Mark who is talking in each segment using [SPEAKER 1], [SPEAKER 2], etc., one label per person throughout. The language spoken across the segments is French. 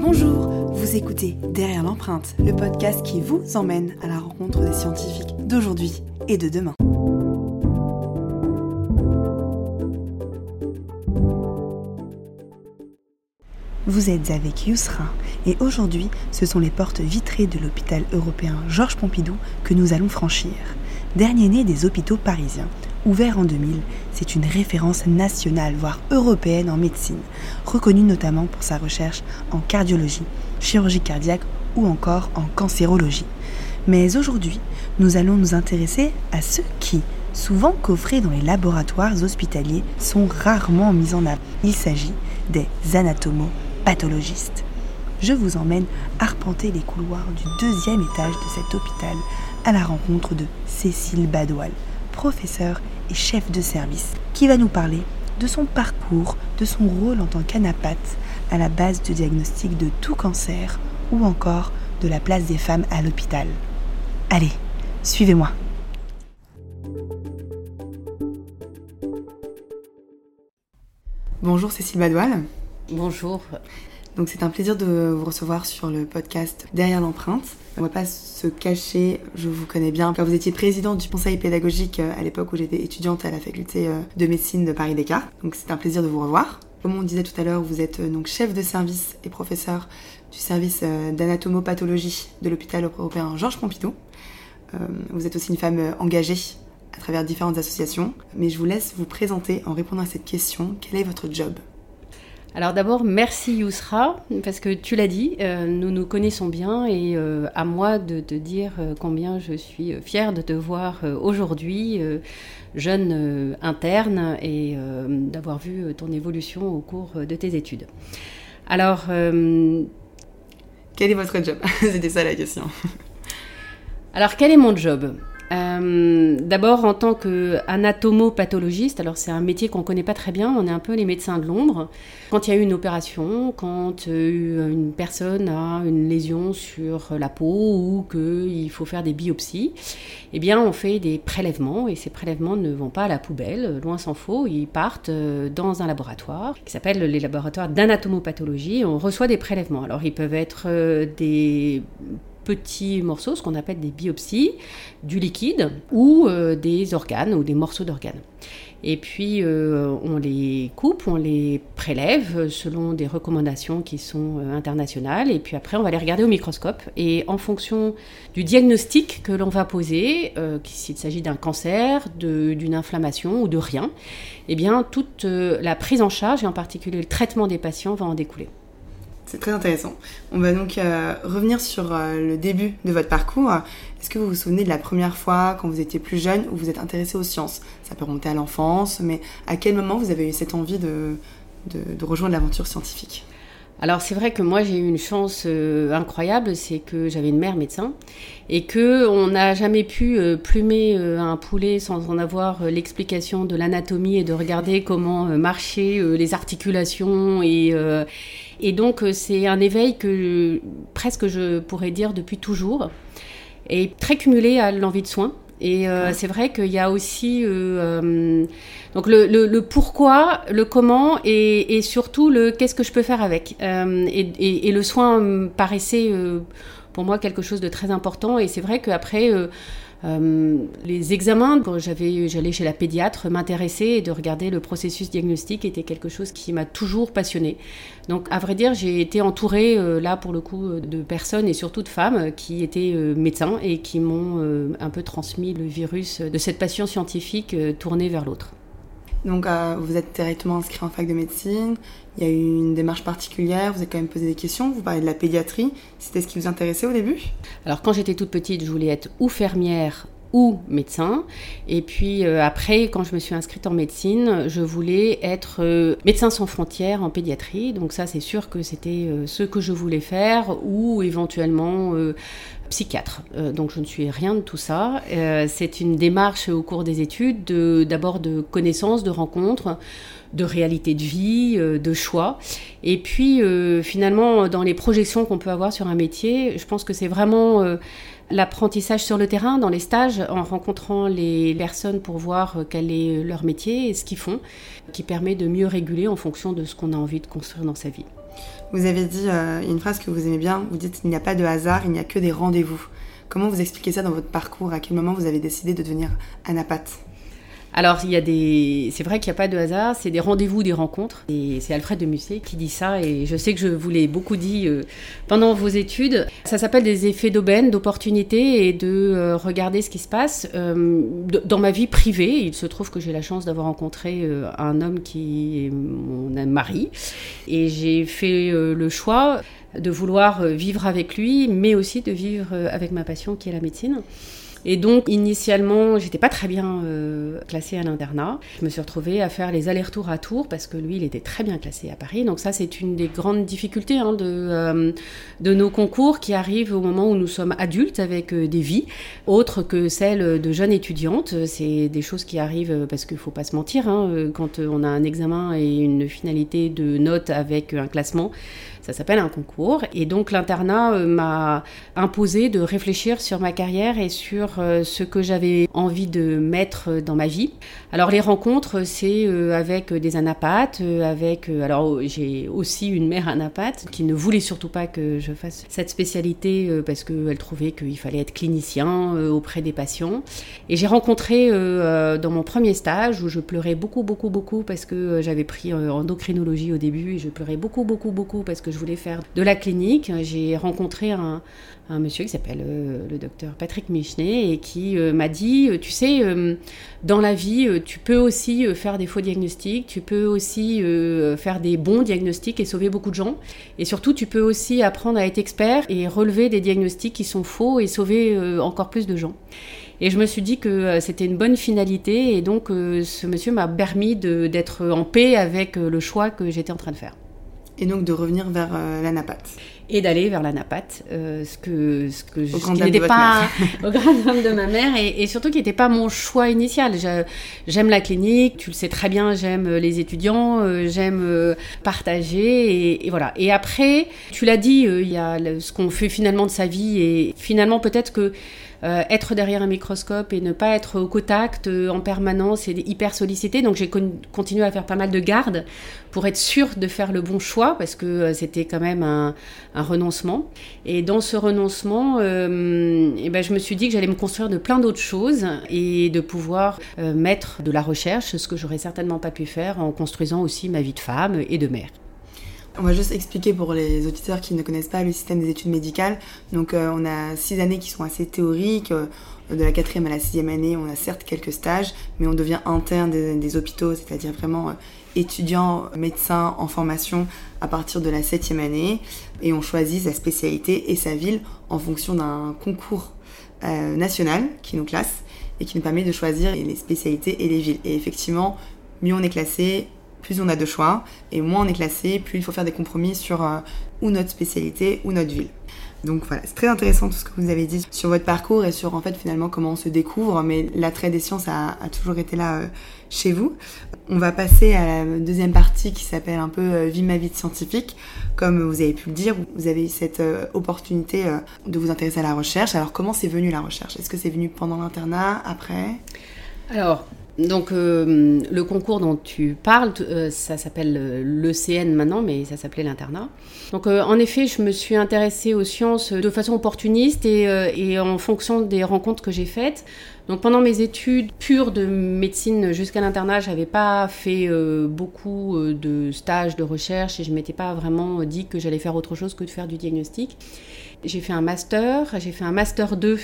[SPEAKER 1] Bonjour, vous écoutez Derrière l'empreinte, le podcast qui vous emmène à la rencontre des scientifiques d'aujourd'hui et de demain. Vous êtes avec Yousra et aujourd'hui, ce sont les portes vitrées de l'hôpital européen Georges Pompidou que nous allons franchir. Dernier né des hôpitaux parisiens, ouvert en 2000, c'est une référence nationale, voire européenne en médecine, reconnue notamment pour sa recherche en cardiologie, chirurgie cardiaque ou encore en cancérologie. Mais aujourd'hui, nous allons nous intéresser à ceux qui, souvent coffrés dans les laboratoires hospitaliers, sont rarement mis en avant. Il s'agit des anatomopathologistes. Je vous emmène arpenter les couloirs du deuxième étage de cet hôpital à la rencontre de Cécile Badoil, professeure et chef de service, qui va nous parler de son parcours, de son rôle en tant qu'anapathe à la base de diagnostic de tout cancer ou encore de la place des femmes à l'hôpital. Allez, suivez-moi. Bonjour Cécile Badoil.
[SPEAKER 2] Bonjour.
[SPEAKER 1] Donc c'est un plaisir de vous recevoir sur le podcast Derrière l'empreinte. On va pas se cacher, je vous connais bien, car vous étiez présidente du conseil pédagogique euh, à l'époque où j'étais étudiante à la faculté euh, de médecine de Paris Descartes. Donc c'est un plaisir de vous revoir. Comme on disait tout à l'heure, vous êtes euh, donc chef de service et professeur du service d'anatomopathologie de l'hôpital européen Georges Pompidou. Vous êtes aussi une femme engagée à travers différentes associations, mais je vous laisse vous présenter en répondant à cette question. Quel est votre job?
[SPEAKER 2] Alors d'abord, merci Yousra, parce que tu l'as dit, euh, nous nous connaissons bien et euh, à moi de te dire euh, combien je suis fière de te voir aujourd'hui, jeune interne, et d'avoir vu ton évolution au cours de tes études. Alors...
[SPEAKER 1] quel est votre job? C'était ça la question.
[SPEAKER 2] Alors quel est mon job? Euh, d'abord en tant qu'anatomopathologiste, alors c'est un métier qu'on ne connaît pas très bien, on est un peu les médecins de l'ombre. Quand il y a eu une opération, quand euh, une personne a une lésion sur la peau ou qu'il faut faire des biopsies, eh bien on fait des prélèvements et ces prélèvements ne vont pas à la poubelle, loin s'en faut, ils partent euh, dans un laboratoire qui s'appelle les laboratoires d'anatomopathologie. On reçoit des prélèvements. Alors ils peuvent être des petits morceaux, ce qu'on appelle des biopsies, du liquide ou euh, des organes ou des morceaux d'organes. Et puis euh, on les coupe, on les prélève selon des recommandations qui sont euh, internationales. Et puis après on va les regarder au microscope. Et en fonction du diagnostic que l'on va poser, s'il s'agit d'un cancer, d'une inflammation ou de rien, eh bien toute la prise en charge et en particulier le traitement des patients va en découler.
[SPEAKER 1] C'est très intéressant. On va donc euh, revenir sur euh, le début de votre parcours. Est-ce que vous vous souvenez de la première fois quand vous étiez plus jeune où vous êtes intéressé aux sciences? Ça peut remonter à l'enfance, mais à quel moment vous avez eu cette envie de, de, rejoindre l'aventure scientifique?
[SPEAKER 2] Alors c'est vrai que moi j'ai eu une chance euh, incroyable, c'est que j'avais une mère médecin et que on n'a jamais pu plumer un poulet sans en avoir l'explication de l'anatomie et de regarder comment marchaient les articulations et et donc euh, c'est un éveil que presque je pourrais dire depuis toujours, et très cumulé à l'envie de soins. Et euh, c'est vrai qu'il y a aussi euh, donc le, pourquoi, le comment et, surtout le qu'est-ce que je peux faire avec. Et, et, le soin me paraissait pour moi quelque chose de très important. Et c'est vrai qu'après euh, les examens, quand j'allais chez la pédiatre, m'intéressaient et de regarder le processus diagnostique était quelque chose qui m'a toujours passionné. Donc, à vrai dire, j'ai été entourée, euh, là, pour le coup, de personnes et surtout de femmes qui étaient euh, médecins et qui m'ont un peu transmis le virus de cette passion scientifique tournée vers l'autre.
[SPEAKER 1] Donc, vous êtes directement inscrit en fac de médecine. Il y a eu une démarche particulière. Vous avez quand même posé des questions. Vous parlez de la pédiatrie. C'était ce qui vous intéressait au début?
[SPEAKER 2] Alors, quand j'étais toute petite, je voulais être ou fermière ou médecin. Et puis euh, après, quand je me suis inscrite en médecine, je voulais être euh, médecin sans frontières en pédiatrie. Donc ça, c'est sûr que c'était euh, ce que je voulais faire ou éventuellement psychiatre. donc je ne suis rien de tout ça. c'est une démarche au cours des études, d'abord de, connaissances, de rencontres de réalité de vie, de choix. Et puis finalement, dans les projections qu'on peut avoir sur un métier, je pense que c'est vraiment l'apprentissage sur le terrain, dans les stages, en rencontrant les personnes pour voir euh, quel est leur métier et ce qu'ils font, qui permet de mieux réguler en fonction de ce qu'on a envie de construire dans sa vie.
[SPEAKER 1] Vous avez dit euh, une phrase que vous aimez bien, vous dites il n'y a pas de hasard, il n'y a que des rendez-vous. Comment vous expliquez ça dans votre parcours? À quel moment vous avez décidé de devenir anapathe?
[SPEAKER 2] Alors, il y a des... c'est vrai qu'il n'y a pas de hasard, c'est des rendez-vous, des rencontres. Et c'est Alfred de Musset qui dit ça, et je sais que je vous l'ai beaucoup dit euh, pendant vos études. Ça s'appelle des effets d'aubaine, d'opportunité, et de euh, regarder ce qui se passe. Euh, dans ma vie privée, il se trouve que j'ai la chance d'avoir rencontré un homme qui est mon mari, et j'ai fait le choix de vouloir vivre avec lui, mais aussi de vivre avec ma passion qui est la médecine. Et donc, initialement, j'étais pas très bien euh, classée à l'internat. Je me suis retrouvée à faire les allers-retours à Tours parce que lui, il était très bien classé à Paris. Donc ça, c'est une des grandes difficultés hein, de, euh, de nos concours qui arrivent au moment où nous sommes adultes avec euh, des vies autres que celles de jeunes étudiantes. C'est des choses qui arrivent parce qu'il faut pas se mentir. Hein, quand on a un examen et une finalité de notes avec un classement, ça s'appelle un concours. Et donc l'internat euh, m'a imposé de réfléchir sur ma carrière et sur euh, ce que j'avais envie de mettre dans ma vie. Alors les rencontres, c'est euh, avec des anapathes, avec... alors j'ai aussi une mère anapathe qui ne voulait surtout pas que je fasse cette spécialité parce qu'elle trouvait qu'il fallait être clinicien auprès des patients. Et j'ai rencontré dans mon premier stage où je pleurais beaucoup, beaucoup, beaucoup parce que j'avais pris endocrinologie au début et je pleurais beaucoup, beaucoup, beaucoup parce que je voulais faire de la clinique, j'ai rencontré un, monsieur qui s'appelle euh, le docteur Patrick Michenet et qui euh, m'a dit, euh, tu sais, dans la vie, tu peux aussi faire des faux diagnostics, tu peux aussi faire des bons diagnostics et sauver beaucoup de gens. Et surtout, tu peux aussi apprendre à être expert et relever des diagnostics qui sont faux et sauver encore plus de gens. Et je me suis dit que c'était une bonne finalité et donc ce monsieur m'a permis d'être en paix avec le choix que j'étais en train de faire
[SPEAKER 1] et donc de revenir vers euh, la napate.
[SPEAKER 2] Et d'aller vers la napate, euh, ce que, ce que je, n'était pas au grand homme de ma mère, et, surtout qui n'était pas mon choix initial. J'aime la clinique, tu le sais très bien, j'aime les étudiants, euh, j'aime partager, et, voilà. Et après, tu l'as dit, il y a ce qu'on fait finalement de sa vie, et finalement peut-être que euh, être derrière un microscope et ne pas être au contact euh, en permanence et hyper sollicité. Donc j'ai continué à faire pas mal de gardes pour être sûre de faire le bon choix parce que euh, c'était quand même un, renoncement. Et dans ce renoncement, eh ben, je me suis dit que j'allais me construire de plein d'autres choses et de pouvoir mettre de la recherche, ce que j'aurais certainement pas pu faire en construisant aussi ma vie de femme et de mère.
[SPEAKER 1] On va juste expliquer pour les auditeurs qui ne connaissent pas le système des études médicales. Donc, euh, on a six années qui sont assez théoriques. Euh, de la quatrième à la sixième année, on a certes quelques stages, mais on devient interne des, hôpitaux, c'est-à-dire vraiment euh, étudiant médecin en formation à partir de la septième année. Et on choisit sa spécialité et sa ville en fonction d'un concours national qui nous classe et qui nous permet de choisir les spécialités et les villes. Et effectivement, mieux on est classé, plus on a de choix, et moins on est classé, plus il faut faire des compromis sur euh, ou notre spécialité ou notre ville. Donc voilà, c'est très intéressant tout ce que vous avez dit sur votre parcours et sur en fait finalement comment on se découvre, mais l'attrait des sciences a, toujours été là euh, chez vous. On va passer à la deuxième partie qui s'appelle un peu euh, Vie ma vie scientifique. Comme vous avez pu le dire, vous avez eu cette opportunité de vous intéresser à la recherche. Alors comment c'est venu la recherche? Est-ce que c'est venu pendant l'internat, après?
[SPEAKER 2] Alors, donc euh, le concours dont tu parles, euh, ça s'appelle euh, l'ECN maintenant, mais ça s'appelait l'internat. Donc en effet, je me suis intéressée aux sciences de façon opportuniste et, en fonction des rencontres que j'ai faites. Donc pendant mes études pures de médecine jusqu'à l'internat, j'avais pas fait beaucoup de stages de recherche et je m'étais pas vraiment dit que j'allais faire autre chose que de faire du diagnostic. J'ai fait un master, j'ai fait un master 2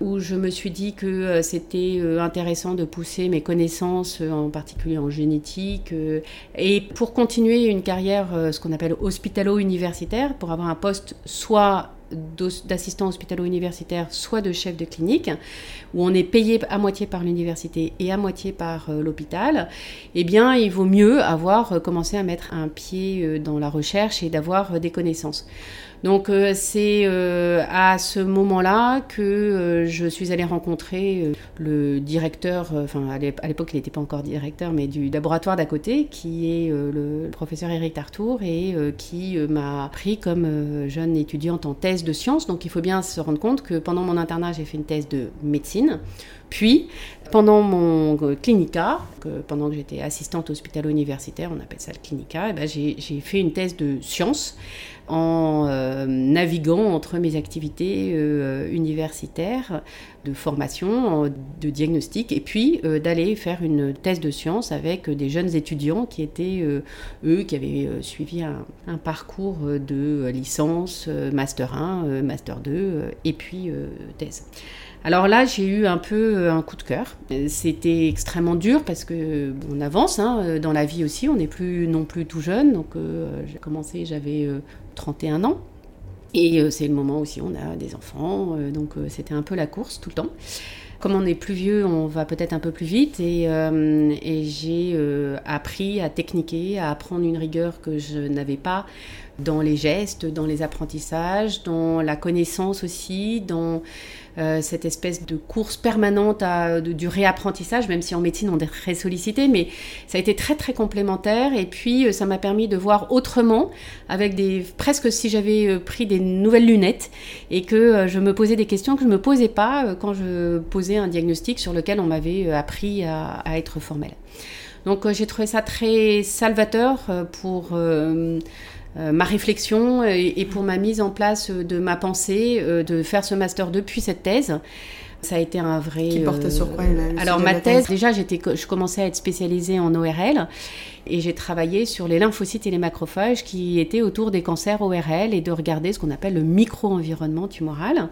[SPEAKER 2] où je me suis dit que euh, c'était euh, intéressant de pousser mes connaissances, euh, en particulier en génétique, et pour continuer une carrière, ce qu'on appelle hospitalo-universitaire, pour avoir un poste soit d'assistant hospitalo-universitaire, soit de chef de clinique, où on est payé à moitié par l'université et à moitié par l'hôpital, eh bien, il vaut mieux avoir commencé à mettre un pied dans la recherche et d'avoir des connaissances. Donc euh, c'est euh, à ce moment-là que euh, je suis allée rencontrer le directeur, enfin à l'époque il n'était pas encore directeur, mais du laboratoire d'à côté, qui est le professeur Eric Tartour et qui m'a pris comme jeune étudiante en thèse de sciences. Donc il faut bien se rendre compte que pendant mon internat j'ai fait une thèse de médecine Puis, pendant mon clinica, pendant que j'étais assistante hospitalo-universitaire, on appelle ça le clinica, eh ben, j'ai fait une thèse de sciences en euh, naviguant entre mes activités euh, universitaires de formation, de diagnostic, et puis euh, d'aller faire une thèse de sciences avec des jeunes étudiants qui étaient, eux, qui avaient suivi un, parcours de licence, master 1, master 2, et puis thèse. Alors là, j'ai eu un peu euh, un coup de cœur. C'était extrêmement dur parce que on avance hein, euh, dans la vie aussi. On n'est plus non plus tout jeune. Donc euh, j'ai commencé, j'avais 31 ans. Et c'est le moment aussi où on a des enfants. donc c'était un peu la course tout le temps. Comme on est plus vieux, on va peut-être un peu plus vite. Et, et j'ai appris à techniquer, à apprendre une rigueur que je n'avais pas dans les gestes, dans les apprentissages, dans la connaissance aussi, dans euh, cette espèce de course permanente à, du réapprentissage, même si en médecine on est très sollicité, mais ça a été très très complémentaire et puis euh, ça m'a permis de voir autrement, avec des presque si j'avais euh, pris des nouvelles lunettes et que je me posais des questions que je ne me posais pas quand je posais un diagnostic sur lequel on m'avait appris à, être formel. Donc j'ai trouvé ça très salvateur pour ma réflexion et, pour ma mise en place de ma pensée, euh, de faire ce master depuis cette thèse. Ça a été un vrai.
[SPEAKER 1] Qui portait sur quoi
[SPEAKER 2] Alors ma thèse, déjà, j'étais, je commençais à être spécialisée en ORL et j'ai travaillé sur les lymphocytes et les macrophages qui étaient autour des cancers ORL et de regarder ce qu'on appelle le micro-environnement tumoral.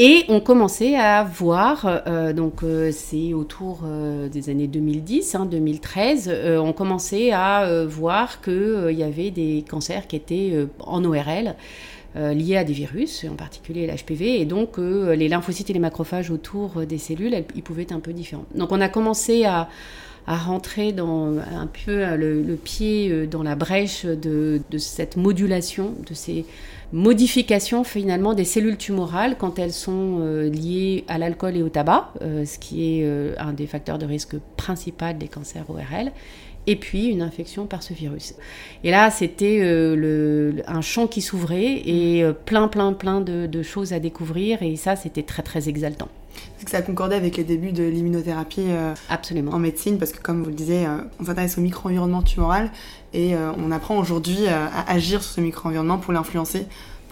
[SPEAKER 2] Et on commençait à voir, euh, donc euh, c'est autour euh, des années 2010, 2013, hein, on commençait à voir qu'il y avait des cancers qui étaient en ORL. liés à des virus, en particulier l'HPV, et donc les lymphocytes et les macrophages autour des cellules, ils pouvaient être un peu différents. Donc on a commencé à, rentrer dans un peu le, pied dans la brèche de, de, cette modulation, de ces modification finalement des cellules tumorales quand elles sont euh, liées à l'alcool et au tabac, euh, ce qui est euh, un des facteurs de risque principal des cancers ORL, et puis une infection par ce virus. Et là, c'était un champ qui s'ouvrait et plein, plein, plein de, choses à découvrir, et ça, c'était très, très exaltant.
[SPEAKER 1] Est-ce que ça concordait avec les débuts de l'immunothérapie
[SPEAKER 2] Absolument.
[SPEAKER 1] en médecine Parce que comme vous le disiez, on s'intéresse au micro-environnement tumoral et euh, on apprend aujourd'hui euh, à agir sur ce micro-environnement pour l'influencer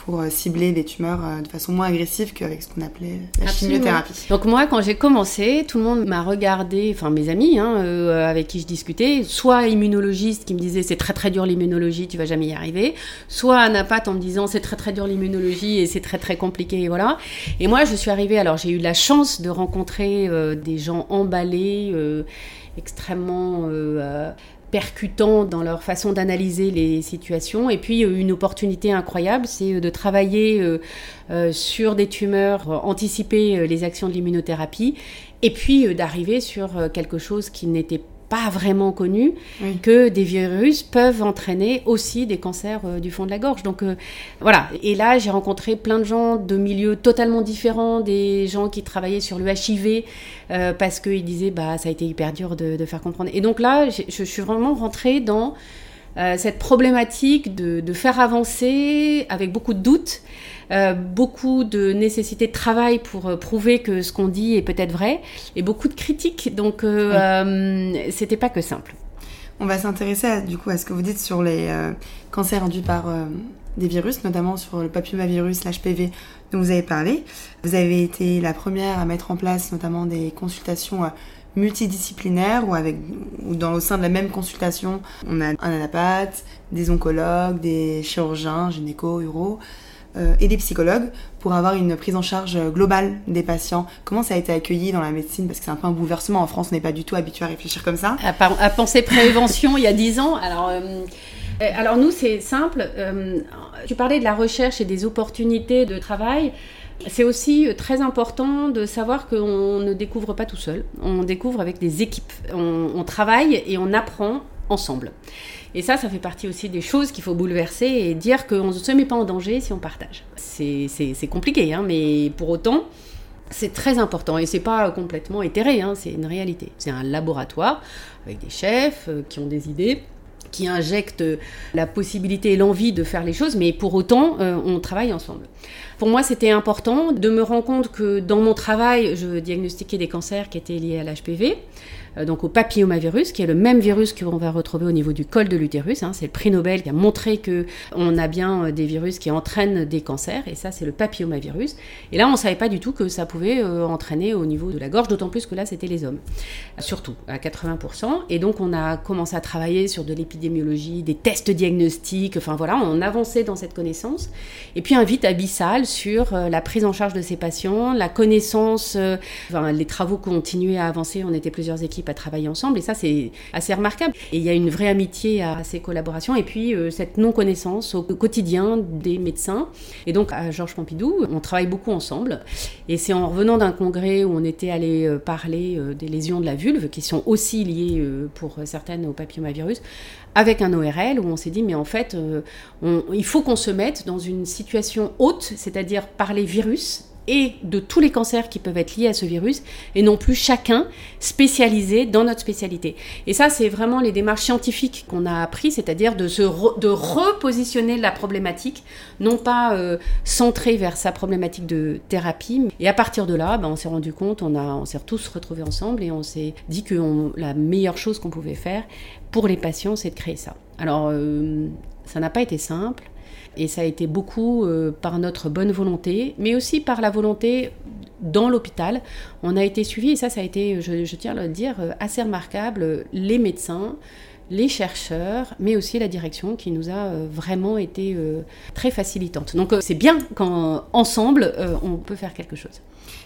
[SPEAKER 1] pour euh, cibler les tumeurs de façon moins agressive qu'avec ce qu'on appelait la chimiothérapie.
[SPEAKER 2] Donc moi, quand j'ai commencé, tout le monde m'a regardé, enfin mes amis hein, avec qui je discutais, soit immunologiste qui me disait c'est très très dur l'immunologie, tu vas jamais y arriver, soit anapathe en me disant c'est très très dur l'immunologie et c'est très très compliqué, et voilà. Et moi, je suis arrivée, alors j'ai eu la chance de rencontrer des gens emballés, extrêmement percutants dans leur façon d'analyser les situations. Et puis une opportunité incroyable, c'est euh, de travailler euh, euh, sur des tumeurs, anticiper les actions de l'immunothérapie, et puis d'arriver sur quelque chose qui n'était pas pas vraiment connu que des virus peuvent entraîner aussi des cancers euh, du fond de la gorge. Donc euh, voilà. Et là, j'ai rencontré plein de gens de milieux totalement différents, des gens qui travaillaient sur le HIV euh, parce qu'ils disaient bah ça a été hyper dur de, faire comprendre. Et donc là, je suis vraiment rentrée dans cette problématique de, de, faire avancer avec beaucoup de doutes euh, beaucoup de nécessité de travail pour euh, prouver que ce qu'on dit est peut-être vrai, et beaucoup de critiques. Donc, euh, c'était pas que simple.
[SPEAKER 1] On va s'intéresser du coup à ce que vous dites sur les cancers induits par des virus, notamment sur le papillomavirus, l'HPV dont vous avez parlé. Vous avez été la première à mettre en place notamment des consultations multidisciplinaires ou avec ou dans au sein de la même consultation, on a un anapathe, des oncologues, des chirurgiens, gynéco, uro, euh, et des psychologues pour avoir une prise en charge globale des patients. Comment ça a été accueilli dans la médecine? Parce que c'est un peu un bouleversement. En France, on n'est pas du tout habitué à réfléchir comme ça.
[SPEAKER 2] À, penser prévention il y a 10 ans. Alors, euh, alors nous, c'est simple. tu parlais de la recherche et des opportunités de travail. C'est aussi très important de savoir qu'on ne découvre pas tout seul. On découvre avec des équipes. on travaille et on apprend ensemble. Et ça, ça fait partie aussi des choses qu'il faut bouleverser et dire qu'on ne se met pas en danger si on partage. C'est compliqué, hein, mais pour autant, c'est très important et c'est pas complètement éthéré, hein, c'est une réalité. C'est un laboratoire avec des chefs euh, qui ont des idées qui injecte la possibilité et l'envie de faire les choses, mais pour autant, on travaille ensemble. Pour moi, c'était important de me rendre compte que dans mon travail, je diagnostiquais des cancers qui étaient liés à l'HPV. Euh, donc au papillomavirus, qui est le même virus que l'on va retrouver au niveau du col de l'utérus. Hein. C'est le prix Nobel qui a montré que on a bien euh, des virus qui entraînent des cancers, et ça c'est le papillomavirus. Et là, on ne savait pas du tout que ça pouvait euh, entraîner au niveau de la gorge, d'autant plus que là c'était les hommes, surtout à 80%. Et donc on a commencé à travailler sur de l'épidémiologie, des tests diagnostiques, enfin voilà, on avançait dans cette connaissance. Et puis un vite abyssal sur la prise en charge de ces patients, la connaissance, enfin, les travaux continuaient à avancer, on était plusieurs équipes travailler ensemble. Et ça, c'est assez remarquable. Et il y a une vraie amitié à ces collaborations. Et puis, euh, cette non-connaissance au quotidien des médecins. Et donc, à Georges Pompidou, on travaille beaucoup ensemble. Et c'est en revenant d'un congrès où on était allé euh, parler euh, des lésions de la vulve, qui sont aussi liées pour certaines au papillomavirus, avec un ORL, où on s'est dit, mais en fait, il faut qu'on se mette dans une situation haute, c'est-à-dire par les virus et de tous les cancers qui peuvent être liés à ce virus, et non plus chacun spécialisé dans notre spécialité. Et ça, c'est vraiment les démarches scientifiques qu'on a appris, c'est-à-dire de, se de repositionner la problématique, non pas euh, centrée vers sa problématique de thérapie. Et à partir de là, ben, on s'est rendu compte, on, on s'est tous retrouvés ensemble et on s'est dit que la meilleure chose qu'on pouvait faire pour les patients, c'est de créer ça. Alors, euh, ça n'a pas été simple. Et ça a été beaucoup euh, par notre bonne volonté, mais aussi par la volonté dans l'hôpital. On a été suivi, et ça, ça a été, je, tiens à le dire, euh, assez remarquable, les médecins, les chercheurs, mais aussi la direction qui nous a euh, vraiment été très facilitante. Donc c'est bien quand ensemble on peut faire quelque chose.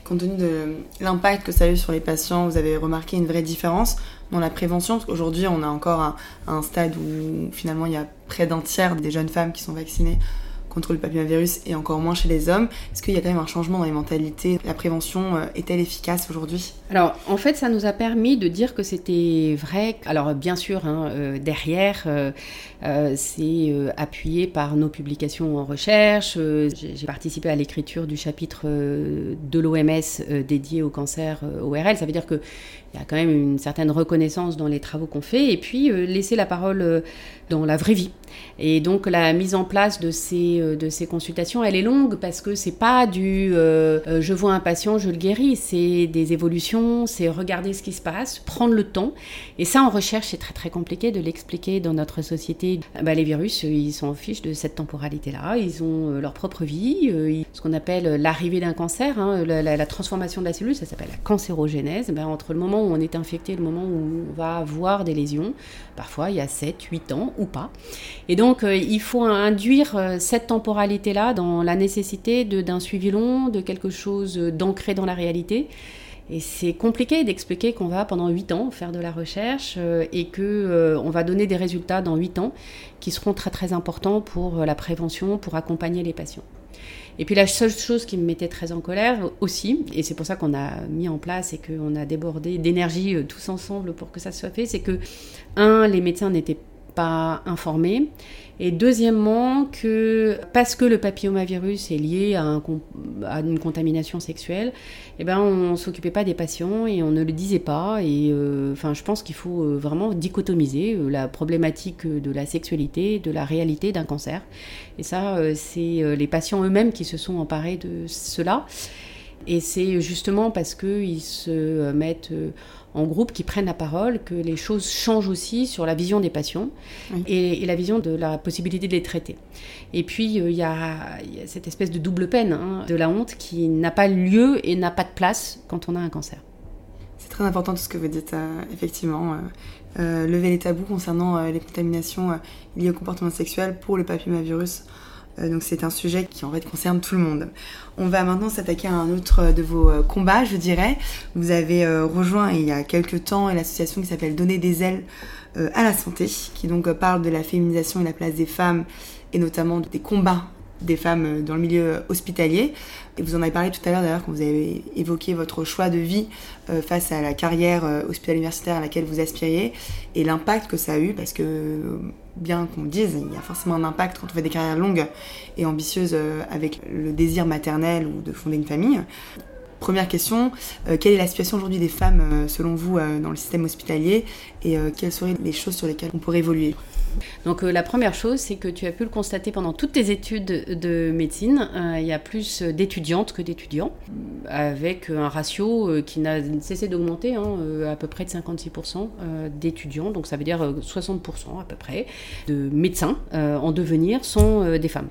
[SPEAKER 1] Compte tenu de l'impact que ça a eu sur les patients, vous avez remarqué une vraie différence dans la prévention Parce qu'aujourd'hui, on a encore un, un, stade où finalement il y a près d'un tiers des jeunes femmes qui sont vaccinées contre le papillomavirus et encore moins chez les hommes. Est-ce qu'il y a quand même un changement dans les mentalités? La prévention euh, est-elle efficace aujourd'hui?
[SPEAKER 2] Alors, en fait, ça nous a permis de dire que c'était vrai. Alors, bien sûr, hein, euh, derrière, euh, c'est appuyé par nos publications en recherche. J'ai participé à l'écriture du chapitre de l'OMS dédié au cancer ORL. Ça veut dire que il y a quand même une certaine reconnaissance dans les travaux qu'on fait, et puis laisser la parole dans la vraie vie. Et donc la mise en place de ces, euh, consultations, elle est longue parce que c'est pas du euh, euh, je vois un patient, je le guéris, c'est des évolutions, c'est regarder ce qui se passe, prendre le temps. Et ça en recherche, c'est très très compliqué de l'expliquer dans notre société. Bah, les virus, ils sont en fiche de cette temporalité-là, ils ont leur propre vie, ce qu'on appelle l'arrivée d'un cancer, hein, la, transformation de la cellule, ça s'appelle la cancérogénèse. Bah, entre le moment où on est infecté le moment où on va avoir des lésions, parfois il y a 7, 8 ans ou pas. Et donc, euh, il faut induire euh, cette temporalité-là dans la nécessité d'un suivi long, de quelque chose d'ancré dans la réalité. Et c'est compliqué d'expliquer qu'on va pendant 8 ans faire de la recherche euh, et qu'on on va donner des résultats dans 8 ans qui seront très très importants pour la prévention, pour accompagner les patients. Et puis la seule chose qui me mettait très en colère aussi, et c'est pour ça qu'on a mis en place et qu'on a débordé d'énergie tous ensemble pour que ça soit fait, c'est que, un, les médecins n'étaient pas informés. Et deuxièmement, que parce que le papillomavirus est lié à, un, à une contamination sexuelle, eh ben, on ne s'occupait pas des patients et on ne le disait pas. Et euh, enfin, je pense qu'il faut euh, vraiment dichotomiser euh, la problématique de la sexualité de la réalité d'un cancer. Et ça, c'est les patients eux-mêmes qui se sont emparés de cela. Et c'est justement parce qu'ils se mettent en groupe qui prennent la parole, que les choses changent aussi sur la vision des patients et, la vision de la possibilité de les traiter. Et puis, euh, il y, a cette espèce de double peine, hein, de la honte, qui n'a pas lieu et n'a pas de place quand on a un cancer.
[SPEAKER 1] C'est très important tout ce que vous dites, euh, effectivement. Euh, lever les tabous concernant les contaminations liées au comportement sexuel pour le papillomavirus euh, donc c'est un sujet qui en fait concerne tout le monde. On va maintenant s'attaquer à un autre de vos euh, combats, je dirais. Vous avez euh, rejoint il y a quelques temps l'association qui s'appelle Donner des ailes à la santé, qui donc parle de la féminisation et la place des femmes et notamment des combats des femmes dans le milieu hospitalier. Vous en avez parlé tout à l'heure d'ailleurs quand vous avez évoqué votre choix de vie euh, face à la carrière euh, universitaire à laquelle vous aspiriez et l'impact que ça a eu parce que bien qu'on dise, il y a forcément un impact quand on fait des carrières longues et ambitieuses euh, avec le désir maternel ou de fonder une famille. Première question, quelle est la situation aujourd'hui des femmes selon vous dans le système hospitalier et quelles seraient les choses sur lesquelles on pourrait évoluer?
[SPEAKER 2] Donc la première chose, c'est que tu as pu le constater pendant toutes tes études de médecine, il y a plus d'étudiantes que d'étudiants, avec un ratio qui n'a cessé d'augmenter, hein, à peu près de 56% d'étudiants, donc ça veut dire 60% à peu près de médecins en devenir sont des femmes.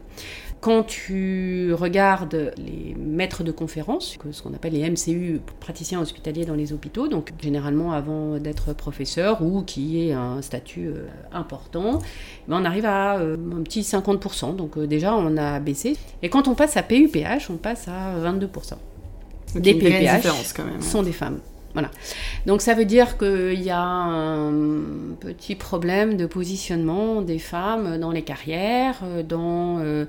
[SPEAKER 2] Quand tu regardes les maîtres de conférences, ce qu'on appelle les MCU, praticiens hospitaliers dans les hôpitaux, donc généralement avant d'être professeur ou qui est un statut euh, important, ben, on arrive à euh, un petit 50%. Donc euh, déjà, on a baissé. Et quand on passe à PUPH, on passe à 22%.
[SPEAKER 1] des PUPH quand même.
[SPEAKER 2] sont des femmes. Voilà. Donc ça veut dire qu'il y a un petit problème de positionnement des femmes dans les carrières, dans euh,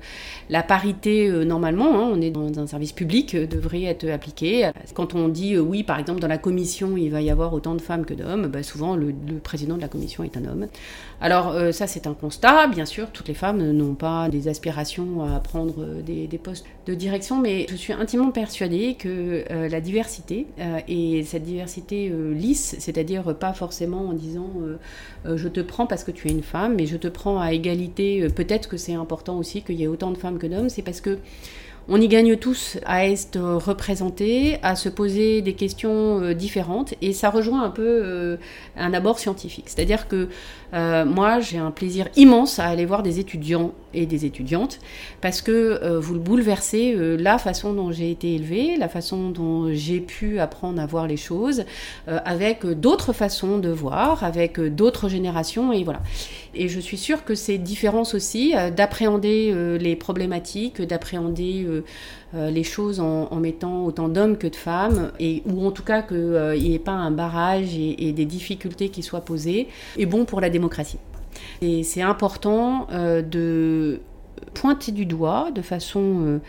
[SPEAKER 2] la parité euh, normalement, hein, on est dans un service public, euh, devrait être appliqué. Quand on dit oui, par exemple, dans la commission, il va y avoir autant de femmes que d'hommes, bah, souvent le, président de la commission est un homme. Alors ça c'est un constat, bien sûr, toutes les femmes n'ont pas des aspirations à prendre des, des, postes de direction, mais je suis intimement persuadée que la diversité et cette diversité euh, lisse, c'est-à-dire pas forcément en disant euh, euh, je te prends parce que tu es une femme, mais je te prends à égalité. Peut-être que c'est important aussi qu'il y ait autant de femmes que d'hommes, c'est parce que on y gagne tous à être représentés, à se poser des questions différentes, et ça rejoint un peu un abord scientifique. C'est-à-dire que moi, j'ai un plaisir immense à aller voir des étudiants et des étudiantes parce que euh, vous le bouleversez euh, la façon dont j'ai été élevée, la façon dont j'ai pu apprendre à voir les choses, avec d'autres façons de voir, avec d'autres générations et voilà. Et je suis sûre que ces différences aussi, d'appréhender les problématiques, d'appréhender les choses en, mettant autant d'hommes que de femmes, et, ou en tout cas qu'il n'y ait pas un barrage et, des difficultés qui soient posées, est bon pour la démocratie. Et c'est important euh, de pointer du doigt de façon euh,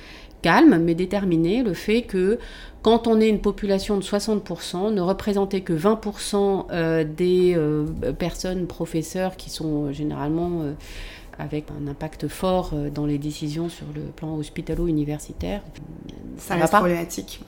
[SPEAKER 2] calme mais déterminée le fait que quand on est une population de 60%, ne représenter que 20% euh, des personnes professeurs qui sont généralement avec un impact fort dans les décisions sur le plan hospitalo-universitaire.
[SPEAKER 1] Ça, reste problématique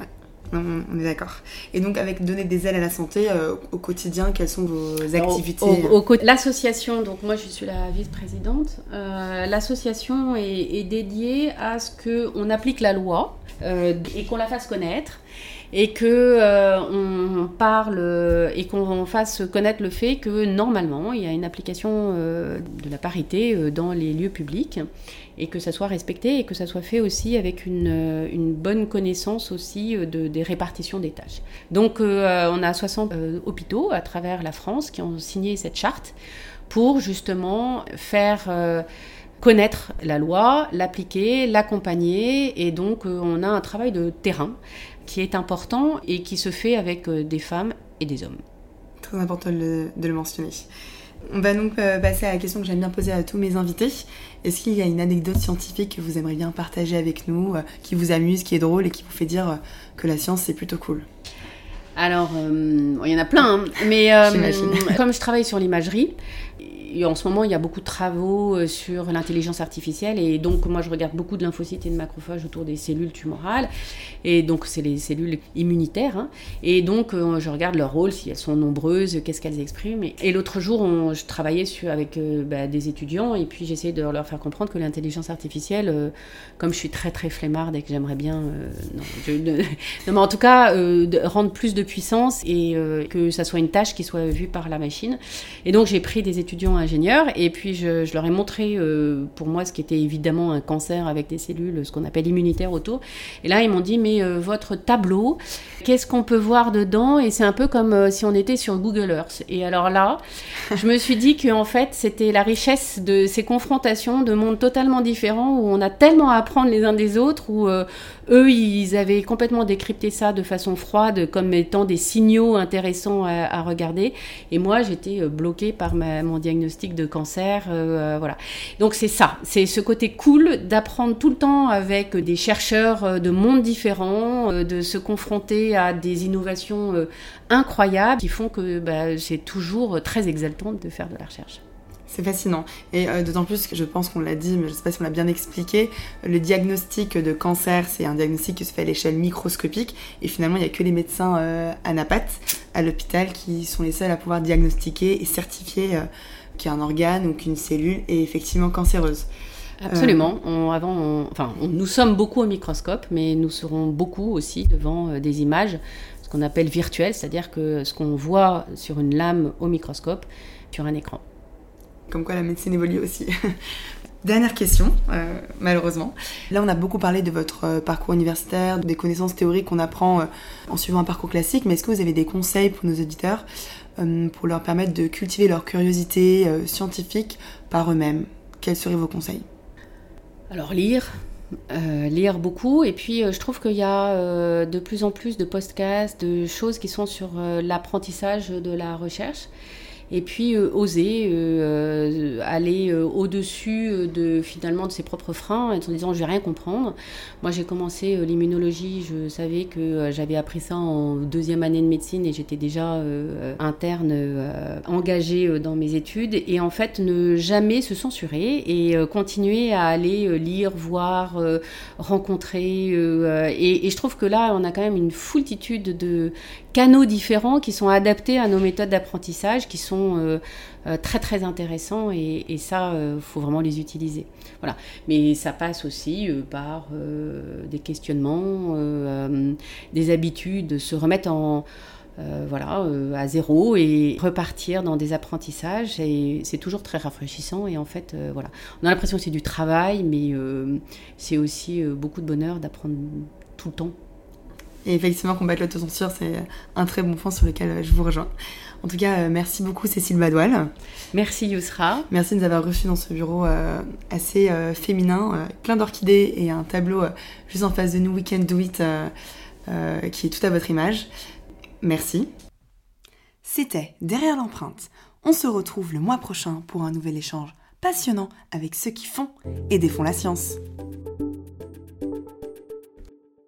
[SPEAKER 1] on est d'accord. Et donc, avec donner des ailes à la santé euh, au quotidien, quelles sont vos activités
[SPEAKER 2] L'association, donc moi je suis la vice-présidente, euh, l'association est, dédiée à ce qu'on applique la loi euh, et qu'on la fasse connaître et que on parle et qu'on fasse connaître le fait que normalement il y a une application de la parité dans les lieux publics et que ça soit respecté et que ça soit fait aussi avec une, euh, bonne connaissance aussi euh, de, des répartitions des tâches. Donc euh, on a 60 hôpitaux à travers la France qui ont signé cette charte pour justement faire connaître la loi, l'appliquer, l'accompagner et donc on a un travail de terrain qui est important et qui se fait avec des femmes et des hommes.
[SPEAKER 1] Très important de le mentionner. On va donc passer à la question que j'aime bien poser à tous mes invités. Est-ce qu'il y a une anecdote scientifique que vous aimeriez bien partager avec nous, euh, qui vous amuse, qui est drôle et qui vous fait dire euh, que la science c'est plutôt cool?
[SPEAKER 2] Alors, euh, il y en a plein, hein. mais comme je travaille sur l'imagerie, en ce moment, il y a beaucoup de travaux euh, sur l'intelligence artificielle. Et donc moi je regarde beaucoup de lymphocytes et de macrophages autour des cellules tumorales. Et donc c'est les cellules immunitaires hein. et donc euh, je regarde leur rôle si elles sont nombreuses, qu'est-ce qu'elles expriment. Et, l'autre jour je travaillais avec euh, bah, des étudiants. Et puis j'essayais de leur faire comprendre que l'intelligence artificielle, comme je suis très très flemmarde et que j'aimerais bien, non, mais en tout cas rendre plus de puissance et que ça soit une tâche qui soit vue par la machine. Et donc j'ai pris des étudiants ingénieurs et puis je, leur ai montré euh, pour moi ce qui était évidemment un cancer avec des cellules, ce qu'on appelle immunitaire autour. Et là, ils m'ont dit, mais euh, votre tableau, qu'est-ce qu'on peut voir dedans? Et c'est un peu comme euh, si on était sur Google Earth. Et alors là, je me suis dit qu'en fait, c'était la richesse de ces confrontations de mondes totalement différents où on a tellement à apprendre les uns des autres, où eux, ils avaient complètement décrypté ça de façon froide comme étant des signaux intéressants à, regarder. Et moi, j'étais bloquée par mon diagnostic de cancer. Euh, voilà. Donc c'est ça, c'est ce côté cool d'apprendre tout le temps avec des chercheurs euh, de mondes différents, euh, de se confronter à des innovations incroyables qui font que bah, c'est toujours très exaltant de faire de la recherche.
[SPEAKER 1] C'est fascinant. Et euh, d'autant plus que je pense qu'on l'a dit, mais je ne sais pas si on l'a bien expliqué, le diagnostic de cancer, c'est un diagnostic qui se fait à l'échelle microscopique. Et finalement, il n'y a que les médecins euh, anapates à l'hôpital qui sont les seuls à pouvoir diagnostiquer et certifier euh, qu'un organe ou qu'une cellule est effectivement cancéreuse.
[SPEAKER 2] Absolument. avant, enfin, nous sommes beaucoup au microscope, mais nous serons beaucoup aussi devant des images, ce qu'on appelle virtuelles, c'est-à-dire que ce qu'on voit sur une lame au microscope, sur un écran.
[SPEAKER 1] Comme quoi la médecine évolue aussi. Dernière question, euh, malheureusement. Là, on a beaucoup parlé de votre euh, parcours universitaire, des connaissances théoriques qu'on apprend euh, en suivant un parcours classique, mais est-ce que vous avez des conseils pour nos auditeurs pour leur permettre de cultiver leur curiosité scientifique par eux-mêmes? Quels seraient vos conseils?
[SPEAKER 2] Alors, lire. lire beaucoup et puis je trouve qu'il y a de plus en plus de podcasts, de choses qui sont sur l'apprentissage de la recherche et puis euh, oser euh, euh, aller au-dessus de finalement de ses propres freins en disant je vais rien comprendre. Moi j'ai commencé l'immunologie, je savais que j'avais appris ça en deuxième année de médecine et j'étais déjà interne engagée dans mes études et en fait ne jamais se censurer et continuer à aller lire, voir, rencontrer et, je trouve que là on a quand même une foultitude de canaux différents qui sont adaptés à nos méthodes d'apprentissage, qui sont euh, euh, très très intéressants et, ça, il euh, faut vraiment les utiliser. Voilà. Mais ça passe aussi par des questionnements, des habitudes, se remettre en voilà, à zéro et repartir dans des apprentissages. C'est toujours très rafraîchissant. Et en fait, voilà, on a l'impression que c'est du travail, mais c'est aussi beaucoup de bonheur d'apprendre tout le temps
[SPEAKER 1] et effectivement, combattre l'autocensure, c'est un très bon point sur lequel je vous rejoins. En tout cas, euh, merci beaucoup Cécile Badoil.
[SPEAKER 2] Merci Yousra.
[SPEAKER 1] Merci de nous avoir reçus dans ce bureau euh, assez euh, féminin, plein d'orchidées et un tableau juste en face de nous, We Can Do It, qui est tout à votre image. Merci. C'était Derrière l'empreinte. On se retrouve le mois prochain pour un nouvel échange passionnant avec ceux qui font et défont la science.